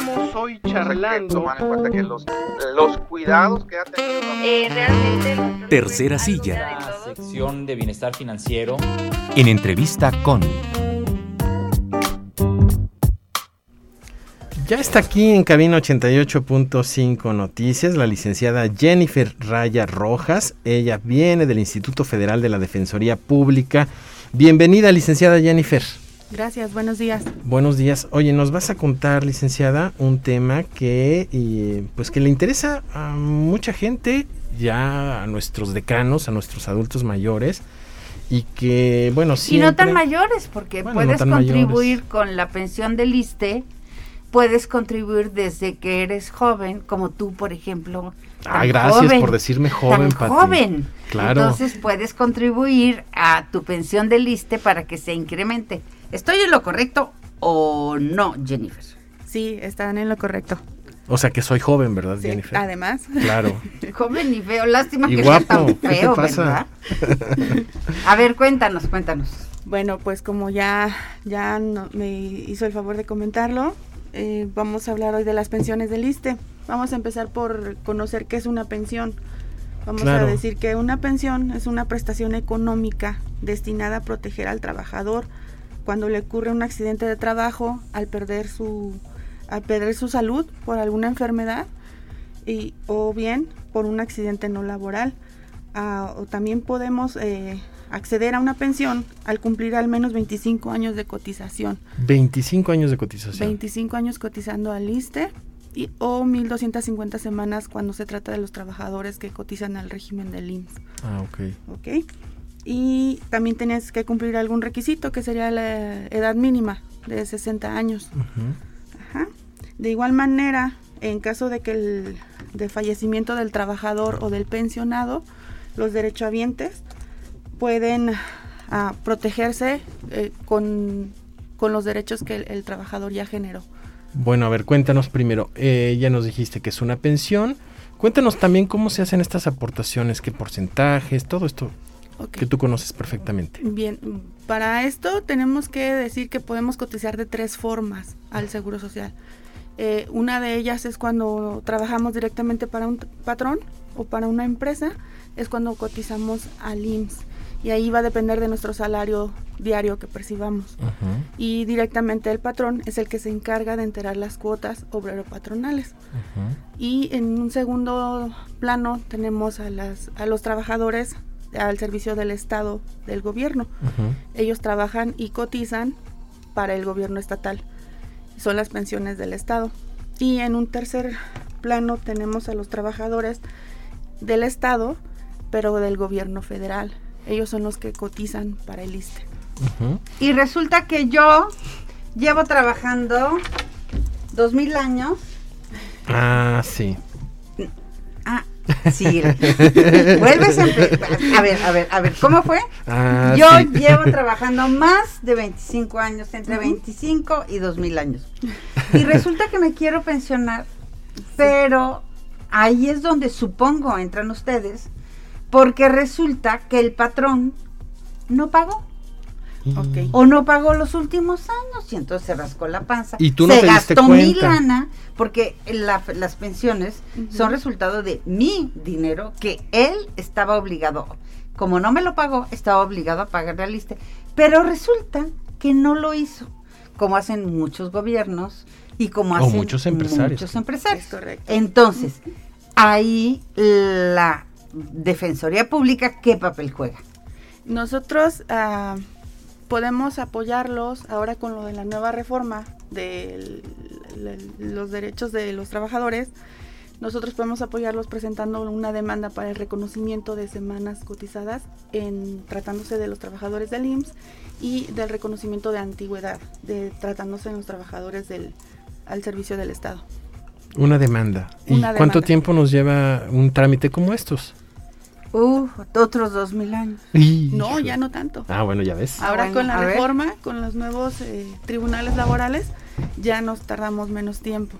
Estamos hoy charlando. Tomando en cuenta que los, los cuidados que ha tenido. Eh, realmente. Tercera silla. La sección de bienestar financiero. En entrevista con. Ya está aquí en cabina 88.5 Noticias la licenciada Jennifer Raya Rojas. Ella viene del Instituto Federal de la Defensoría Pública. Bienvenida, licenciada Jennifer. Gracias, buenos días. Buenos días. Oye, nos vas a contar, licenciada, un tema que eh, pues que le interesa a mucha gente, ya a nuestros decanos, a nuestros adultos mayores y que bueno, sí. Y no tan mayores, porque puedes contribuir con la pensión del ISTE puedes contribuir desde que eres joven, como tú, por ejemplo. Ah, gracias por decirme joven, tan joven. Claro. Entonces puedes contribuir a tu pensión de liste para que se incremente. ¿Estoy en lo correcto o no, Jennifer? Sí, están en lo correcto. O sea que soy joven, ¿verdad, Jennifer? Además. Claro. joven y feo, lástima que sea tan feo, ¿verdad? a ver, cuéntanos, cuéntanos. Bueno, pues como ya, ya me hizo el favor de comentarlo, eh, vamos a hablar hoy de las pensiones del ISTE. Vamos a empezar por conocer qué es una pensión. Vamos a decir que una pensión es una prestación económica destinada a proteger al trabajador cuando le ocurre un accidente de trabajo, al perder su, al perder su salud por alguna enfermedad y, o bien por un accidente no laboral. Ah, o también podemos eh, acceder a una pensión al cumplir al menos 25 años de cotización. 25 años de cotización. 25 años cotizando al ISTE y, o 1.250 semanas cuando se trata de los trabajadores que cotizan al régimen del IMSS. Ah, ok. Ok. Y también tienes que cumplir algún requisito que sería la edad mínima de 60 años. Ajá. De igual manera, en caso de que el de fallecimiento del trabajador o del pensionado, los derechohabientes pueden ah, protegerse eh, con, los derechos que el, trabajador ya generó. Bueno, a ver, cuéntanos primero, eh, ya nos dijiste que es una pensión, cuéntanos también cómo se hacen estas aportaciones, qué porcentajes, todo esto que tú conoces perfectamente. Bien, para esto tenemos que decir que podemos cotizar de tres formas al Seguro Social. Eh, una de ellas es cuando trabajamos directamente para un patrón o para una empresa, es cuando cotizamos al IMSS y ahí va a depender de nuestro salario diario que percibamos. Y directamente el patrón es el que se encarga de enterar las cuotas obrero-patronales. Y en un segundo plano tenemos a, las, a los trabajadores al servicio del Estado, del gobierno. Ellos trabajan y cotizan para el gobierno estatal. Son las pensiones del Estado. Y en un tercer plano tenemos a los trabajadores del Estado, pero del gobierno federal ellos son los que cotizan para el ISTE. Y resulta que yo llevo trabajando dos mil años. Ah, sí. Sí. Vuelves a A ver, a ver, a ver, ¿cómo fue? Ah, yo llevo trabajando más de 25 años, entre 25 y dos mil años. Y resulta que me quiero pensionar, pero ahí es donde supongo entran ustedes porque resulta que el patrón no pagó. O no pagó los últimos años y entonces se rascó la panza. Y tú no se gastó mi lana porque las pensiones son resultado de mi dinero que él estaba obligado. Como no me lo pagó, estaba obligado a pagarle al ISTE. Pero resulta que no lo hizo, como hacen muchos gobiernos y como hacen muchos empresarios. Muchos empresarios. Entonces, ahí la Defensoría Pública, ¿qué papel juega? Nosotros ah, podemos apoyarlos ahora con lo de la nueva reforma de los derechos de los trabajadores. Nosotros podemos apoyarlos presentando una demanda para el reconocimiento de semanas cotizadas en tratándose de los trabajadores del IMSS y del reconocimiento de antigüedad, de tratándose de los trabajadores del al servicio del Estado. Una demanda. ¿Y cuánto tiempo nos lleva un trámite como estos? Uh, otros dos mil años. No, ya no tanto. Ah, bueno, ya ves. Ahora con la reforma, con los nuevos eh, tribunales laborales, ya nos tardamos menos tiempo.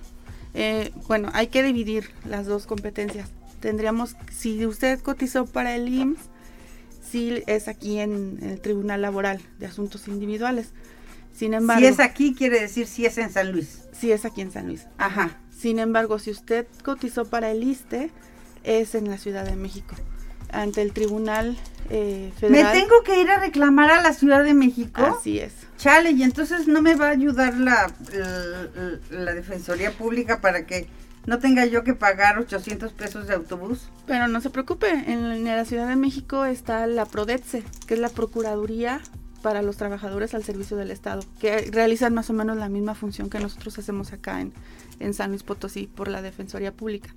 Eh, bueno, hay que dividir las dos competencias. Tendríamos, si usted cotizó para el IMSS, sí es aquí en, el Tribunal Laboral de Asuntos Individuales. Sin embargo, si es aquí, quiere decir si es en San Luis. Si es aquí en San Luis. Ajá. Sin embargo, si usted cotizó para el ISTE, es en la Ciudad de México, ante el Tribunal eh, Federal. ¿Me tengo que ir a reclamar a la Ciudad de México? Así es. Chale, y entonces no me va a ayudar la, la, la Defensoría Pública para que no tenga yo que pagar 800 pesos de autobús. Pero no se preocupe, en, la Ciudad de México está la PRODETSE, que es la Procuraduría para los Trabajadores al Servicio del Estado, que realizan más o menos la misma función que nosotros hacemos acá en, en San Luis Potosí por la Defensoría Pública.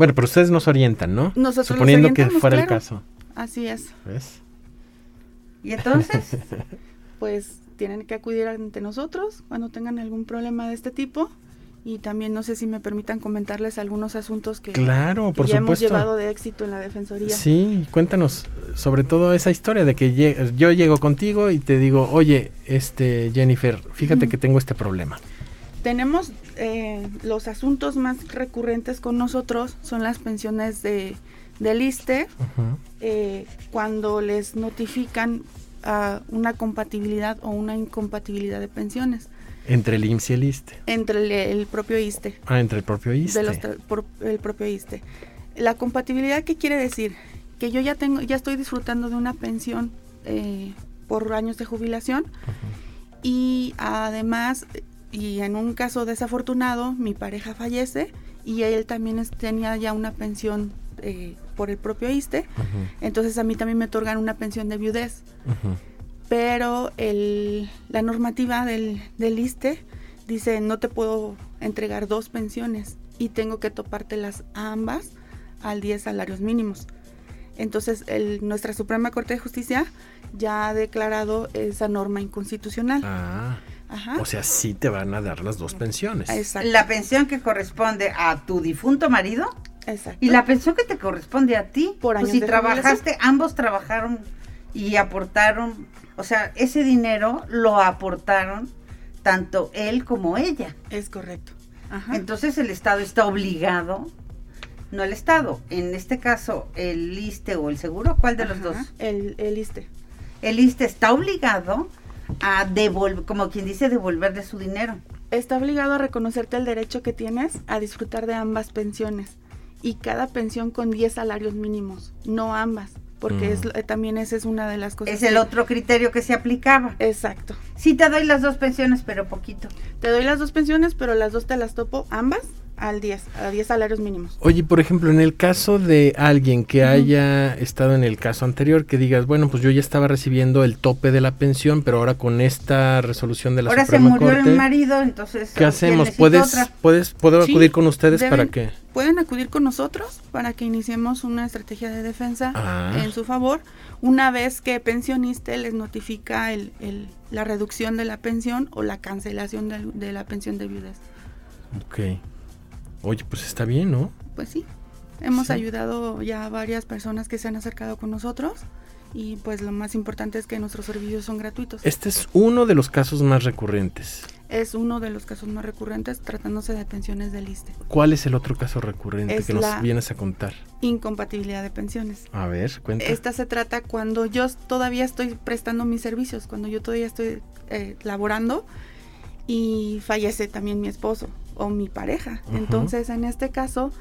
Bueno, pero ustedes nos orientan, ¿no? Nosotros Suponiendo que fuera el caso. Así es. ¿Ves? ¿Y entonces? pues tienen que acudir ante nosotros cuando tengan algún problema de este tipo y también no sé si me permitan comentarles algunos asuntos que, claro, por ya hemos llevado de éxito en la Defensoría. Sí, cuéntanos sobre todo esa historia de que yo llego contigo y te digo, oye, este Jennifer, fíjate que tengo este problema. Tenemos eh, los asuntos más recurrentes con nosotros son las pensiones de del ISTE eh, cuando les notifican uh, una compatibilidad o una incompatibilidad de pensiones. Entre el IMSS y el ISTE. Entre el, propio ISTE. Ah, entre el propio ISTE. por el propio ISTE. La compatibilidad, ¿qué quiere decir? Que yo ya tengo, ya estoy disfrutando de una pensión eh, por años de jubilación y además, y en un caso desafortunado, mi pareja fallece y él también tenía ya una pensión eh, por el propio ISTE, entonces a mí también me otorgan una pensión de viudez pero el, la normativa del, del ISTE dice no te puedo entregar dos pensiones y tengo que topártelas ambas al 10 salarios mínimos. Entonces el, nuestra Suprema Corte de Justicia ya ha declarado esa norma inconstitucional. Ah. O sea, sí te van a dar las dos pensiones. Exacto. La pensión que corresponde a tu difunto marido. Exacto. Y la pensión que te corresponde a ti. Por pues si trabajaste, ambos trabajaron y aportaron o sea, ese dinero lo aportaron tanto él como ella. Es correcto. Entonces el Estado está obligado, no el Estado, en este caso el ISTE o el seguro, ¿cuál de los dos? El, el ISTE. El ISTE está obligado a devolver, como quien dice, devolverle su dinero. Está obligado a reconocerte el derecho que tienes a disfrutar de ambas pensiones y cada pensión con 10 salarios mínimos, no ambas porque es, mm. también esa es una de las cosas. Es el otro criterio que se aplicaba. Exacto. Sí, te doy las dos pensiones, pero poquito. Te doy las dos pensiones, pero las dos te las topo ambas al 10, a 10 salarios mínimos. Oye, por ejemplo, en el caso de alguien que haya estado en el caso anterior, que digas, bueno, pues yo ya estaba recibiendo el tope de la pensión, pero ahora con esta resolución de la ahora Suprema se murió el marido, entonces... ¿Qué hacemos? ¿Puedes, puedes, ¿Puedo acudir con ustedes para qué? Pueden acudir con nosotros para que iniciemos una estrategia de defensa ah. en su favor. Una vez que pensionista les notifica el, el, la reducción de la pensión o la cancelación de, de la pensión de viudez. Ok. Oye, pues está bien, ¿no? Pues sí. Hemos ayudado ya a varias personas que se han acercado con nosotros y pues lo más importante es que nuestros servicios son gratuitos. Este es uno de los casos más recurrentes. Es uno de los casos más recurrentes tratándose de pensiones del ISTE. ¿Cuál es el otro caso recurrente que nos vienes a contar? Incompatibilidad de pensiones. A ver, cuenta. Esta se trata cuando yo todavía estoy prestando mis servicios, cuando yo todavía estoy eh, laborando y fallece también mi esposo o mi pareja. Entonces, en este caso,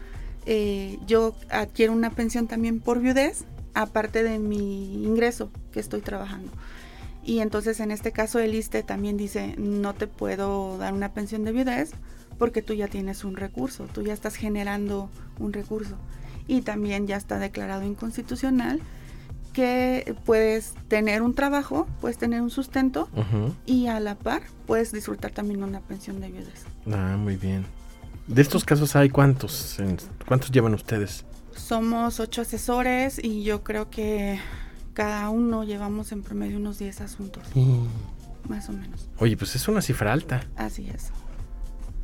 eh, yo adquiero una pensión también por viudez, aparte de mi ingreso que estoy trabajando. Y entonces, en este caso, el ISTE también dice, no te puedo dar una pensión de viudez porque tú ya tienes un recurso, tú ya estás generando un recurso. Y también ya está declarado inconstitucional que puedes tener un trabajo, puedes tener un sustento y a la par puedes disfrutar también una pensión de viudez. Ah, muy bien. De estos casos hay cuántos, cuántos llevan ustedes? Somos ocho asesores y yo creo que cada uno llevamos en promedio unos 10 asuntos. Más o menos. Oye, pues es una cifra alta. Así es.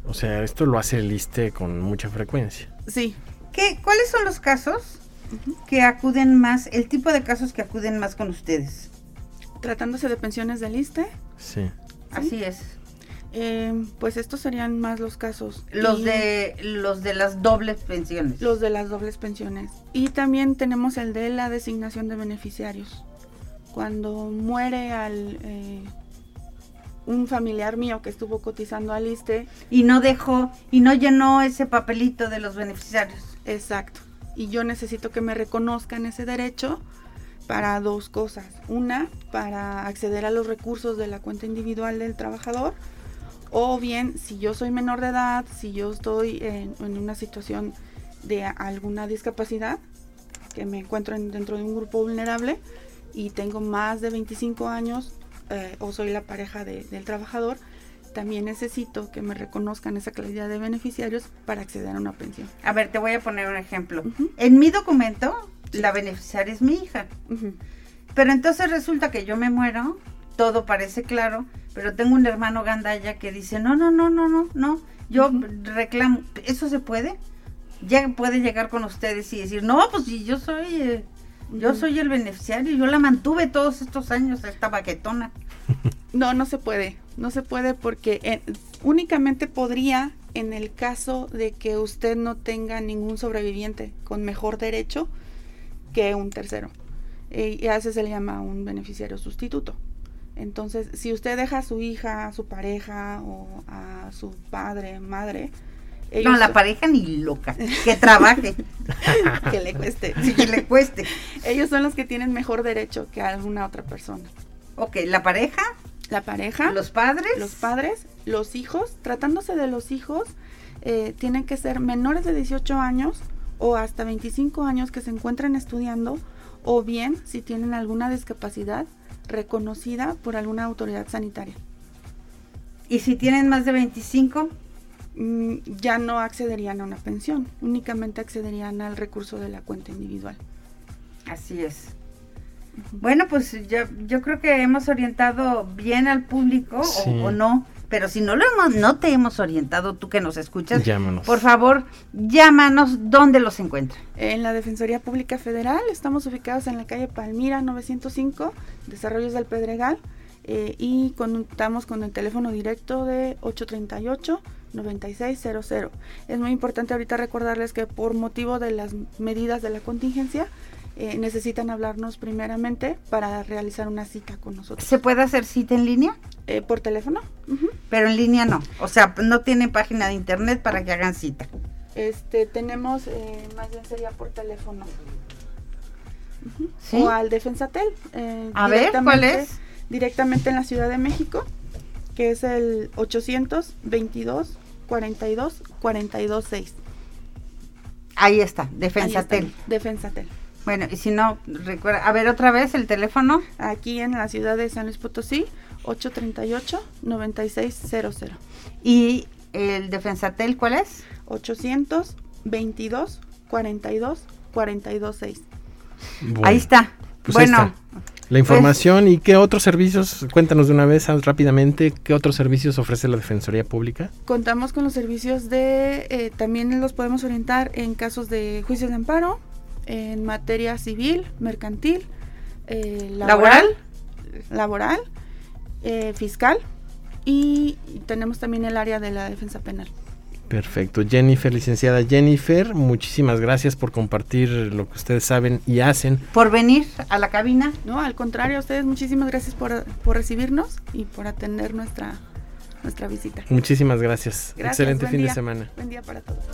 O sea, esto lo hace el ISTE con mucha frecuencia. Sí. ¿Qué, ¿Cuáles son los casos que acuden más, el tipo de casos que acuden más con ustedes? Tratándose de pensiones del ISTE. Sí. Así es. Eh, pues estos serían más los casos. Los de los de las dobles pensiones. Los de las dobles pensiones. Y también tenemos el de la designación de beneficiarios. Cuando muere al eh, un familiar mío que estuvo cotizando al ISTE. Y no dejó, y no llenó ese papelito de los beneficiarios. Exacto. Y yo necesito que me reconozcan ese derecho para dos cosas. Una, para acceder a los recursos de la cuenta individual del trabajador. O bien, si yo soy menor de edad, si yo estoy en, una situación de alguna discapacidad, que me encuentro dentro de un grupo vulnerable y tengo más de 25 años eh, o soy la pareja del trabajador, también necesito que me reconozcan esa calidad de beneficiarios para acceder a una pensión. A ver, te voy a poner un ejemplo. En mi documento, la beneficiaria es mi hija. Pero entonces resulta que yo me muero, todo parece claro, pero tengo un hermano gandaya que dice, no, no, no, no, no, no, yo reclamo, ¿eso se puede? Ya puede llegar con ustedes y decir, no, pues si yo soy... Eh, yo soy el beneficiario, yo la mantuve todos estos años, esta baquetona. No, no se puede, no se puede porque eh, únicamente podría en el caso de que usted no tenga ningún sobreviviente con mejor derecho que un tercero. Eh, y a ese se le llama un beneficiario sustituto. Entonces, si usted deja a su hija, a su pareja o a su padre, madre, no, la pareja ni loca, que trabaje. que le cueste. que le cueste. Ellos son los que tienen mejor derecho que alguna otra persona. Ok, la pareja. La pareja. Los padres. Los padres, los hijos. Tratándose de los hijos, eh, tienen que ser menores de 18 años o hasta 25 años que se encuentren estudiando o bien si tienen alguna discapacidad reconocida por alguna autoridad sanitaria. ¿Y si tienen más de 25? Mm, ya no accederían a una pensión, únicamente accederían al recurso de la cuenta individual. Así es. Bueno, pues yo, yo creo que hemos orientado bien al público o, no, pero si no lo hemos, no te hemos orientado, tú que nos escuchas, por favor, llámanos, ¿dónde los encuentran? En la Defensoría Pública Federal, estamos ubicados en la calle Palmira 905, Desarrollos del Pedregal, eh, y contamos con el teléfono directo de 838 9600. Es muy importante ahorita recordarles que por motivo de las medidas de la contingencia eh, necesitan hablarnos primeramente para realizar una cita con nosotros. ¿Se puede hacer cita en línea? Eh, por teléfono. Pero en línea no. O sea, no tienen página de internet para que hagan cita. Este, tenemos, eh, más bien sería por teléfono. O al Defensatel. A ver, ¿cuál es? Directamente en la Ciudad de México, que es el 822 42 42 6. Ahí está, Defensatel. Defensatel. Bueno, y si no, recuerda, a ver otra vez el teléfono. Aquí en la ciudad de San Luis Potosí, 838-9600. ¿Y el Defensatel cuál es? 822 42 42 6. Ahí está. Pues bueno, la información y qué otros servicios, cuéntanos de una vez rápidamente, qué otros servicios ofrece la Defensoría Pública. Contamos con los servicios de, eh, también los podemos orientar en casos de juicios de amparo, en materia civil, mercantil, eh, laboral, laboral, eh, fiscal y tenemos también el área de la defensa penal. Perfecto. Jennifer, licenciada Jennifer, muchísimas gracias por compartir lo que ustedes saben y hacen. Por venir a la cabina. No, al contrario, a ustedes muchísimas gracias por, recibirnos y por atender nuestra, nuestra visita. Muchísimas gracias. Excelente fin de semana. Buen día para todos.